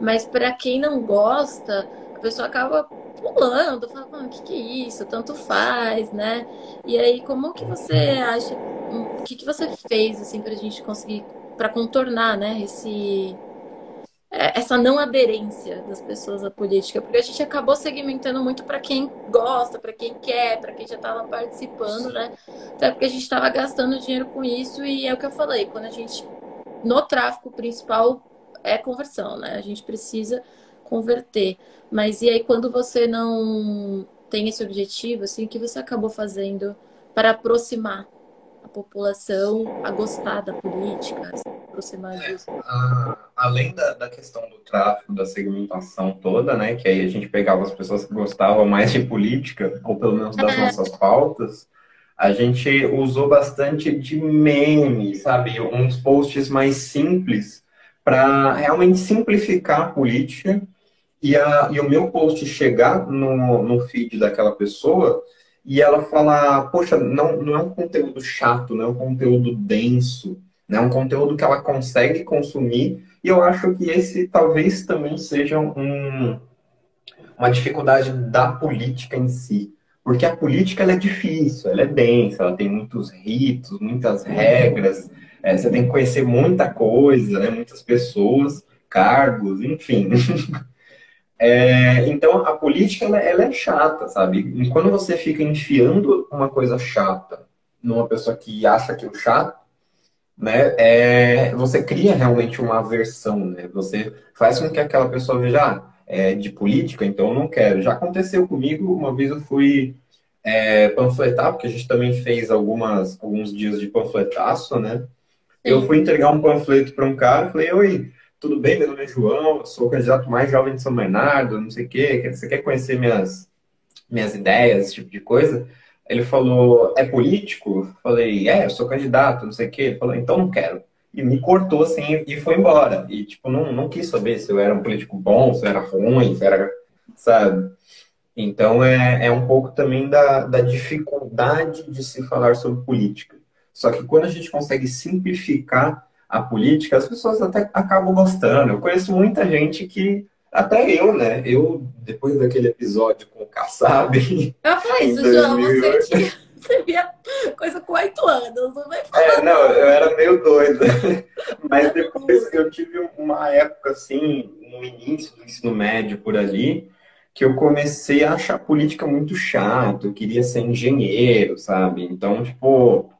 Mas para quem não gosta, a pessoa acaba pulando, fala, o que, que é isso? Tanto faz, né? E aí, como que você acha, o que, que você fez, assim, pra gente conseguir, para contornar, né, esse, é, essa não aderência das pessoas à política? Porque a gente acabou segmentando muito para quem gosta, para quem quer, para quem já estava participando, né? Até porque a gente estava gastando dinheiro com isso e é o que eu falei, quando a gente, no tráfico principal, é conversão, né? A gente precisa converter. Mas e aí quando você não tem esse objetivo, assim, o que você acabou fazendo para aproximar a população a gostar da política, se aproximar é, disso? É, além da, da questão do tráfego, da segmentação toda, né, que aí a gente pegava as pessoas que gostavam mais de política, ou pelo menos das é. nossas pautas, a gente usou bastante de meme, sabe? Uns posts mais simples para realmente simplificar a política e, a, e o meu post chegar no, no feed daquela pessoa e ela falar, poxa, não, não é um conteúdo chato, não é um conteúdo denso, né? é um conteúdo que ela consegue consumir, e eu acho que esse talvez também seja um, uma dificuldade da política em si. Porque a política ela é difícil, ela é densa, ela tem muitos ritos, muitas regras, é, você tem que conhecer muita coisa, né? muitas pessoas, cargos, enfim. É, então, a política ela, ela, é chata, sabe? E quando você fica enfiando uma coisa chata numa pessoa que acha que é chato, né? É, você cria realmente uma aversão, né? Você faz com que aquela pessoa veja, ah, é de política, então eu não quero. Já aconteceu comigo, uma vez eu fui é, panfletar, porque a gente também fez algumas, alguns dias de panfletaço, né? Eu fui entregar um panfleto para um cara, falei, oi, tudo bem, meu nome é João, sou o candidato mais jovem de São Bernardo, não sei o quê, você quer conhecer minhas, minhas ideias, esse tipo de coisa? Ele falou, é político? Falei, é, eu sou candidato, não sei o quê. Ele falou, então não quero. E me cortou assim e foi embora. E, tipo, não, não quis saber se eu era um político bom, se eu era ruim, se era, sabe? Então é, é um pouco também da, da dificuldade de se falar sobre política. Só que quando a gente consegue simplificar a política, as pessoas até acabam gostando. Eu conheço muita gente que, até eu, né? Eu, depois daquele episódio com o Kassab. Eu falei isso, João, você tinha. Você via coisa com oito anos, não vai falar. É, não, eu era meio doido. Mas depois eu tive uma época assim, no início do ensino médio por ali, que eu comecei a achar política muito chato, eu queria ser engenheiro, sabe? Então, tipo,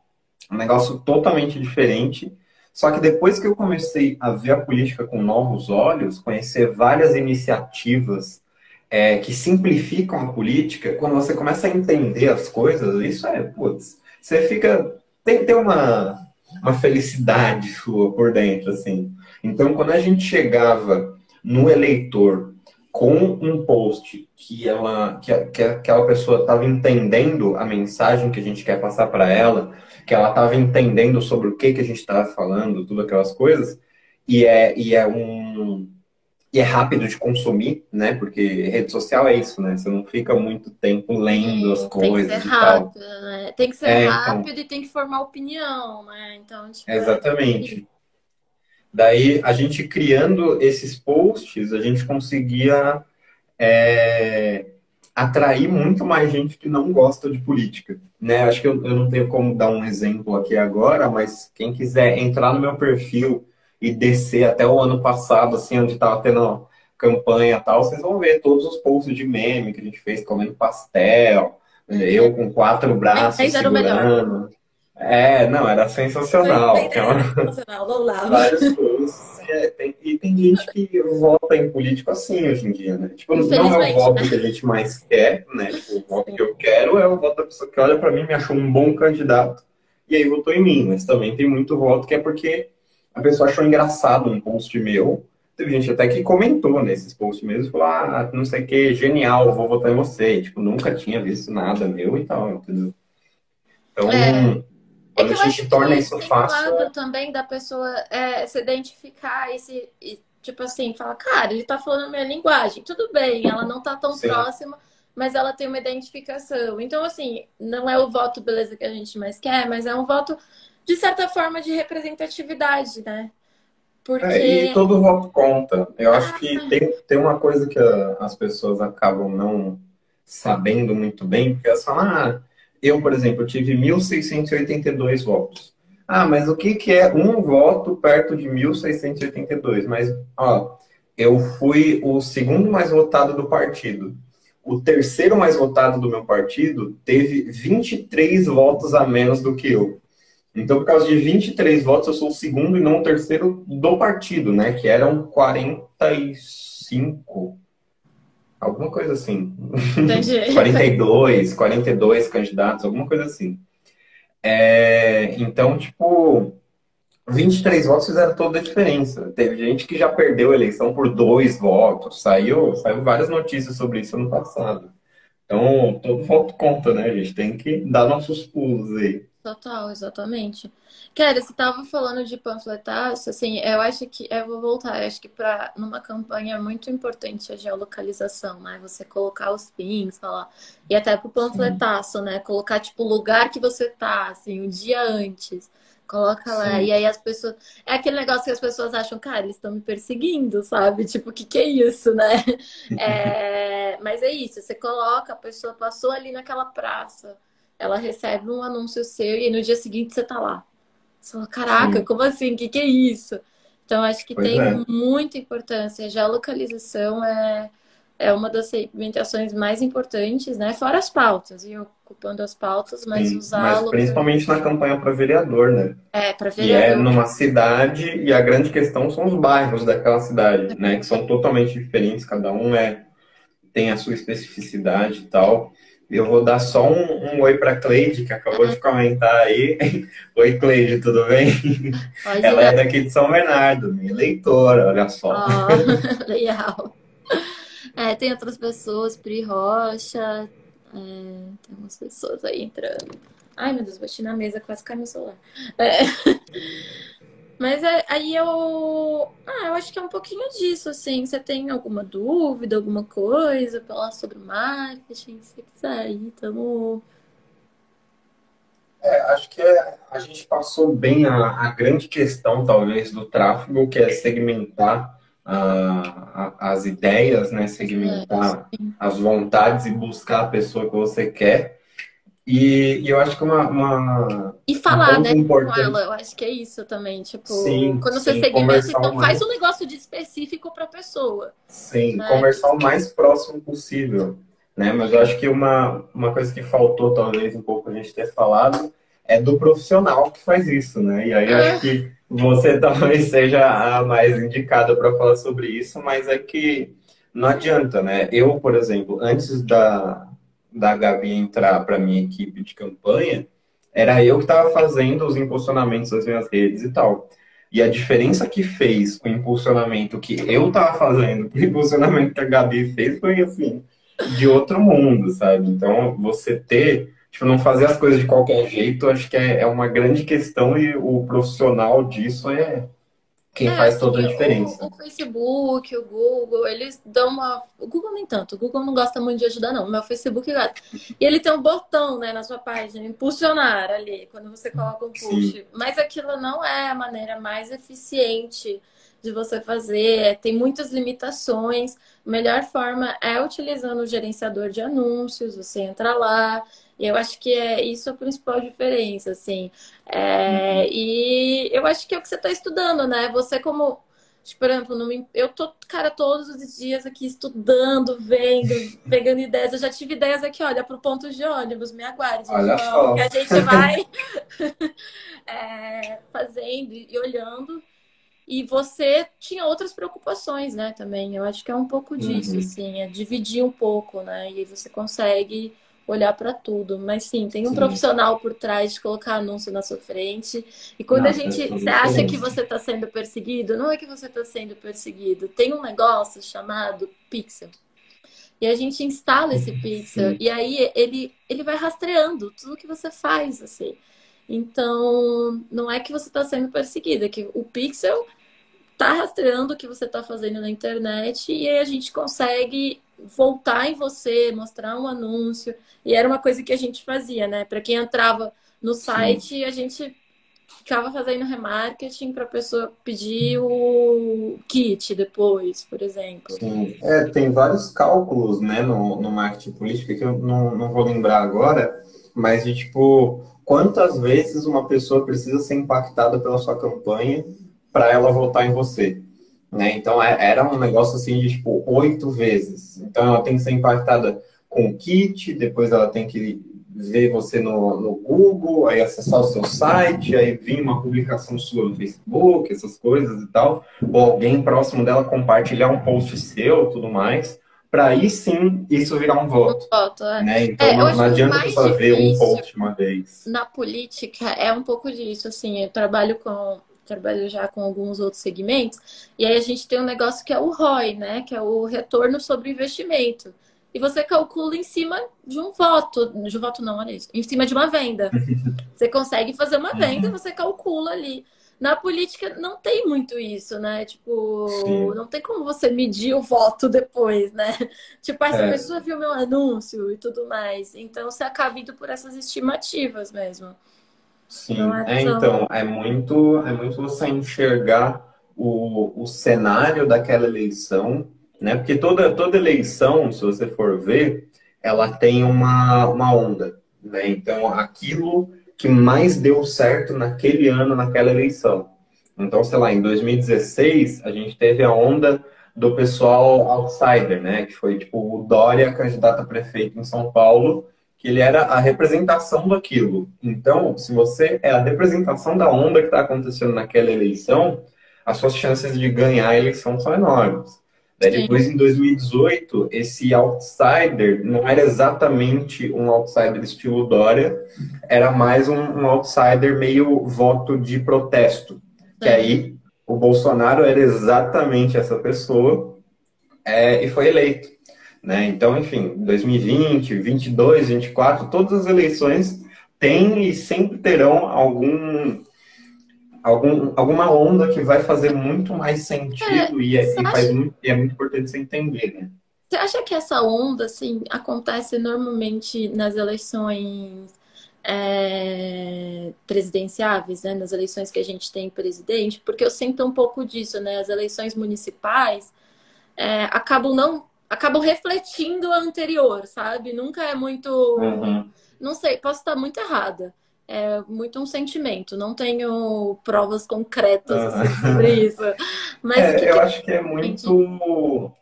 um negócio totalmente diferente. Só que depois que eu comecei a ver a política com novos olhos, conhecer várias iniciativas é, que simplificam a política, quando você começa a entender as coisas, isso é, putz, você fica. Tem que ter uma, uma felicidade sua por dentro, assim. Então, quando a gente chegava no eleitor com um post que ela que, que aquela pessoa estava entendendo a mensagem que a gente quer passar para ela, que ela estava entendendo sobre o que, que a gente estava falando, tudo aquelas coisas, e é, e é um e é rápido de consumir, né? Porque rede social é isso, né? Você não fica muito tempo lendo as coisas. Tem que ser rápido, né? Tem que ser é, então rápido então... e tem que formar opinião, né? Então, tipo, é Exatamente. É... Daí, a gente criando esses posts, a gente conseguia é, atrair muito mais gente que não gosta de política. Né? Acho que eu, eu não tenho como dar um exemplo aqui agora, mas quem quiser entrar no meu perfil e descer até o ano passado, assim, onde estava tendo campanha e tal, vocês vão ver todos os posts de meme que a gente fez comendo pastel, eu com quatro braços segurando. É, não, era sensacional. Era sensacional. É, tem, e tem gente que vota em político assim hoje em dia, né? Tipo, não é o voto né? que a gente mais quer, né? Tipo, o voto Sim. que eu quero é o voto da pessoa que olha para mim, me achou um bom candidato e aí votou em mim. Mas também tem muito voto que é porque a pessoa achou engraçado um post meu. Teve gente até que comentou nesses posts mesmo, falou, ah, não sei o que, genial, vou votar em você. E, tipo, nunca tinha visto nada meu e tal, entendeu? Então, é. É quando é a gente torna isso fácil. lado também da pessoa é, se identificar e se, e, tipo assim, falar, cara, ele tá falando a minha linguagem. Tudo bem, ela não tá tão Sim. próxima, mas ela tem uma identificação. Então, assim, não é o voto beleza que a gente mais quer, mas é um voto, de certa forma, de representatividade, né? Porque... É, e todo voto conta. Eu acho ah, que tem, tem uma coisa que a, as pessoas acabam não sabendo muito bem, porque elas falam, ah, eu, por exemplo, tive 1.682 votos. Ah, mas o que, que é um voto perto de 1.682? Mas, ó, eu fui o segundo mais votado do partido. O terceiro mais votado do meu partido teve 23 votos a menos do que eu. Então, por causa de 23 votos, eu sou o segundo e não o terceiro do partido, né? Que eram 45 Alguma coisa assim. Entendi. 42, 42 candidatos, alguma coisa assim. É, então, tipo, 23 votos fizeram toda a diferença. Teve gente que já perdeu a eleição por dois votos. Saiu, saiu várias notícias sobre isso no passado. Então, todo voto conta, né? A gente tem que dar nossos pulos aí. Total, exatamente. Cara, você estava falando de panfletaço, assim, eu acho que, eu vou voltar, eu acho que para numa campanha é muito importante a geolocalização, né? Você colocar os pins, falar, e até pro panfletaço, Sim. né? Colocar, tipo, o lugar que você tá, assim, um dia antes. Coloca lá, Sim. e aí as pessoas. É aquele negócio que as pessoas acham, cara, eles estão me perseguindo, sabe? Tipo, o que, que é isso, né? É... Mas é isso, você coloca, a pessoa passou ali naquela praça ela recebe um anúncio seu e no dia seguinte você tá lá. Você fala, caraca, Sim. como assim? O que, que é isso? Então, acho que pois tem é. muita importância. Já a localização é, é uma das segmentações mais importantes, né? Fora as pautas, e ocupando as pautas, mas Sim, usar. Mas principalmente na campanha para vereador, né? É, para vereador. E é numa cidade, e a grande questão são os bairros daquela cidade, né? Que são totalmente diferentes, cada um é tem a sua especificidade e tal. Eu vou dar só um, um oi para Cleide, que acabou de comentar aí. oi, Cleide, tudo bem? Ela é daqui de São Bernardo, minha leitora, olha só. Oh, legal. É, tem outras pessoas, Pri Rocha, é, tem umas pessoas aí entrando. Ai, meu Deus, bati na mesa, quase caiu meu celular. É. Mas aí eu. Ah, eu acho que é um pouquinho disso, assim. Você tem alguma dúvida, alguma coisa falar sobre marketing? Se quiser aí, tamo. É, acho que é, a gente passou bem a, a, grande questão, talvez, do tráfego, que é segmentar uh, as ideias, né? Segmentar é, as vontades e buscar a pessoa que você quer. E, e, eu acho que uma, uma e falar, um né, importante... com ela, eu acho que é isso também, tipo, sim, quando você sim, segmenta, então mais... faz um negócio de específico para a pessoa. Sim, né? conversar o mais próximo possível, né? Mas eu acho que uma, uma coisa que faltou talvez um pouco a gente ter falado é do profissional que faz isso, né? E aí eu acho que você talvez seja a mais indicada para falar sobre isso, mas é que não adianta, né? Eu, por exemplo, antes da da Gabi entrar para minha equipe de campanha, era eu que estava fazendo os impulsionamentos das minhas redes e tal. E a diferença que fez o impulsionamento que eu estava fazendo o impulsionamento que a Gabi fez foi assim, de outro mundo, sabe? Então, você ter, tipo, não fazer as coisas de qualquer jeito, acho que é, é uma grande questão e o profissional disso é, quem é, faz toda a diferença. O, o, Facebook, o Google, eles dão uma. O Google nem tanto, o Google não gosta muito de ajudar, não. Mas o Facebook gosta. E ele tem um botão, né, na sua página, impulsionar ali, quando você coloca um push. Sim. Mas aquilo não é a maneira mais eficiente de você fazer, tem muitas limitações. A melhor forma é utilizando o gerenciador de anúncios, você entra lá. E eu acho que é isso a principal diferença, assim. É, uhum. E eu acho que é o que você está estudando, né? Você como Tipo, por exemplo, eu tô, cara, todos os dias aqui estudando, vendo, pegando ideias. Eu já tive ideias aqui, olha, pro ponto de ônibus, me aguarde. Olha só. Que a gente vai é, fazendo e olhando. E você tinha outras preocupações, né, também. Eu acho que é um pouco disso, uhum. assim, é dividir um pouco, né? E aí você consegue olhar para tudo. Mas sim, tem um sim. profissional por trás de colocar anúncio na sua frente. E quando Nossa, a gente. Você acha que você está sendo perseguido, não é que você está sendo perseguido. Tem um negócio chamado Pixel. E a gente instala esse pixel sim. e aí ele, ele vai rastreando tudo que você faz, assim. Então, não é que você está sendo perseguida, é que o pixel está rastreando o que você está fazendo na internet e aí a gente consegue voltar em você, mostrar um anúncio. E era uma coisa que a gente fazia, né? Para quem entrava no site, Sim. a gente ficava fazendo remarketing para a pessoa pedir o kit depois, por exemplo. Sim, é, tem vários cálculos né, no, no marketing político que eu não, não vou lembrar agora, mas de tipo, quantas vezes uma pessoa precisa ser impactada pela sua campanha para ela votar em você? Né? Então é, era um negócio assim de tipo oito vezes. Então ela tem que ser impactada com o kit, depois ela tem que ver você no, no Google, aí acessar o seu site, aí vir uma publicação sua no Facebook, essas coisas e tal, ou alguém próximo dela compartilhar um post seu, tudo mais, para aí sim isso virar um voto. Um voto é. Né? Então é, não, adianta só ver um post uma vez. Na política é um pouco disso, assim, eu trabalho com trabalho já com alguns outros segmentos, e aí a gente tem um negócio que é o ROI, né? Que é o retorno sobre investimento. E você calcula em cima de um voto, de um voto não, olha isso, em cima de uma venda. Você consegue fazer uma venda, você calcula ali. Na política não tem muito isso, né? Tipo, Sim. não tem como você medir o voto depois, né? Tipo, essa é. pessoa viu meu anúncio e tudo mais. Então você acaba indo por essas estimativas mesmo. Sim, é, é então, é muito, é muito você enxergar o, o cenário daquela eleição, né? Porque toda, toda eleição, se você for ver, ela tem uma, uma onda, né? Então, aquilo que mais deu certo naquele ano, naquela eleição. Então, sei lá, em 2016, a gente teve a onda do pessoal outsider, né? Que foi, tipo, o Dória, candidato a prefeito em São Paulo, que ele era a representação daquilo. Então, se você é a representação da onda que está acontecendo naquela eleição, as suas chances de ganhar a eleição são enormes. Daí, depois, em 2018, esse outsider não era exatamente um outsider estilo Dória, era mais um, um outsider meio voto de protesto. Que aí o Bolsonaro era exatamente essa pessoa é, e foi eleito. Né? Então, enfim, 2020, 22, 24, todas as eleições têm e sempre terão algum, algum alguma onda que vai fazer muito mais sentido é, e, é, e muito, e é muito importante você entender, né? Você acha que essa onda, assim, acontece normalmente nas eleições é, presidenciáveis, né? Nas eleições que a gente tem presidente? Porque eu sinto um pouco disso, né? As eleições municipais é, acabam não acabam refletindo a anterior, sabe? Nunca é muito. Uhum. Não sei, posso estar muito errada. É muito um sentimento, não tenho provas concretas uhum. assim, sobre isso. Mas é, que eu que... acho que é muito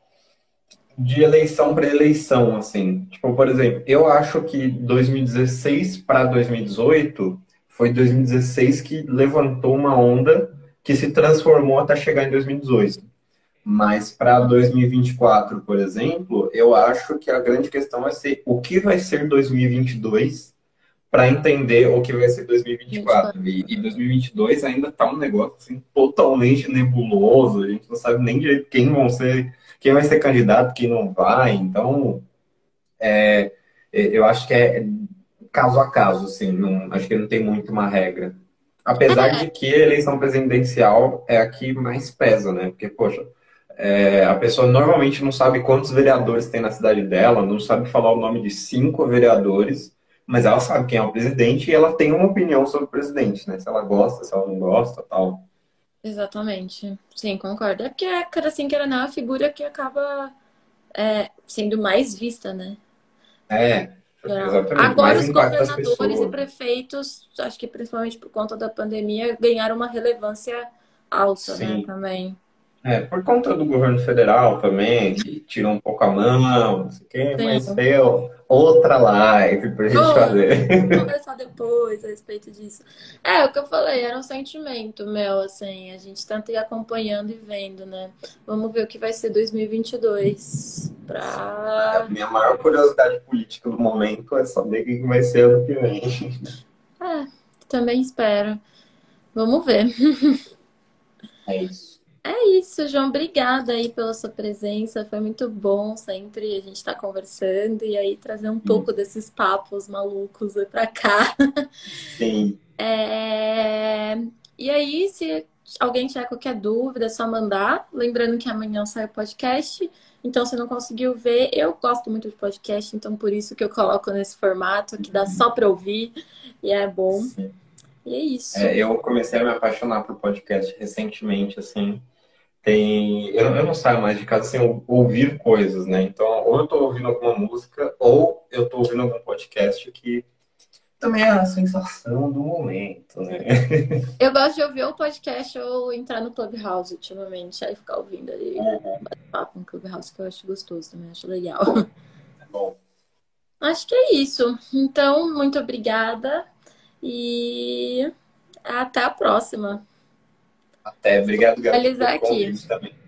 de eleição para eleição, assim. Tipo, por exemplo, eu acho que 2016 para 2018 foi 2016 que levantou uma onda que se transformou até chegar em 2018. Mas para 2024, por exemplo, eu acho que a grande questão vai ser o que vai ser 2022 para entender o que vai ser 2024. E, e 2022 ainda está um negócio assim, totalmente nebuloso, a gente não sabe nem direito quem vão ser, quem vai ser candidato, quem não vai. Então, é, eu acho que é caso a caso, assim, não, acho que não tem muito uma regra. Apesar é. de que a eleição presidencial é a que mais pesa, né? Porque, poxa, é, a pessoa normalmente não sabe quantos vereadores tem na cidade dela, não sabe falar o nome de cinco vereadores, mas ela sabe quem é o presidente e ela tem uma opinião sobre o presidente, né? Se ela gosta, se ela não gosta, tal. Exatamente. Sim, concordo. É porque, cara, assim, que era na figura que acaba é, sendo mais vista, né? É, é. exatamente. Agora, os governadores e prefeitos, acho que principalmente por conta da pandemia, ganharam uma relevância alta, né, Sim. né, também. É, por conta do governo federal também, que tirou um pouco a mão, não sei o quê, mas eu, outra live pra gente oh, fazer. Vamos conversar depois a respeito disso. É, o que eu falei, era um sentimento meu, assim, a gente tenta ir acompanhando e vendo, né? Vamos ver o que vai ser 2022. Pra... A minha maior curiosidade política no momento é saber o que vai ser ano que vem. É, também espero. Vamos ver. É isso. É isso, João. Obrigada aí pela sua presença. Foi muito bom sempre a gente estar tá conversando e aí trazer um pouco hum. desses papos malucos para cá. Sim. É... E aí, se alguém tiver qualquer dúvida, é só mandar. Lembrando que amanhã sai o podcast. Então, se não conseguiu ver, eu gosto muito de podcast, então por isso que eu coloco nesse formato, que dá só para ouvir e é bom. Sim. E é isso. É, eu comecei a me apaixonar por podcast recentemente, assim. Tem. Eu, eu não saio mais de casa sem ouvir coisas, né? Então, ou eu tô ouvindo alguma música, ou eu tô ouvindo algum podcast que também é a sensação do momento, né? Eu gosto de ouvir o podcast ou entrar no Clubhouse ultimamente, aí ficar ouvindo ali, uhum. papo no Clubhouse, que eu acho gostoso também, acho legal. É bom. Acho que é isso. Então, muito obrigada e até a próxima. Até, obrigado, Gabi. Aqui. Também.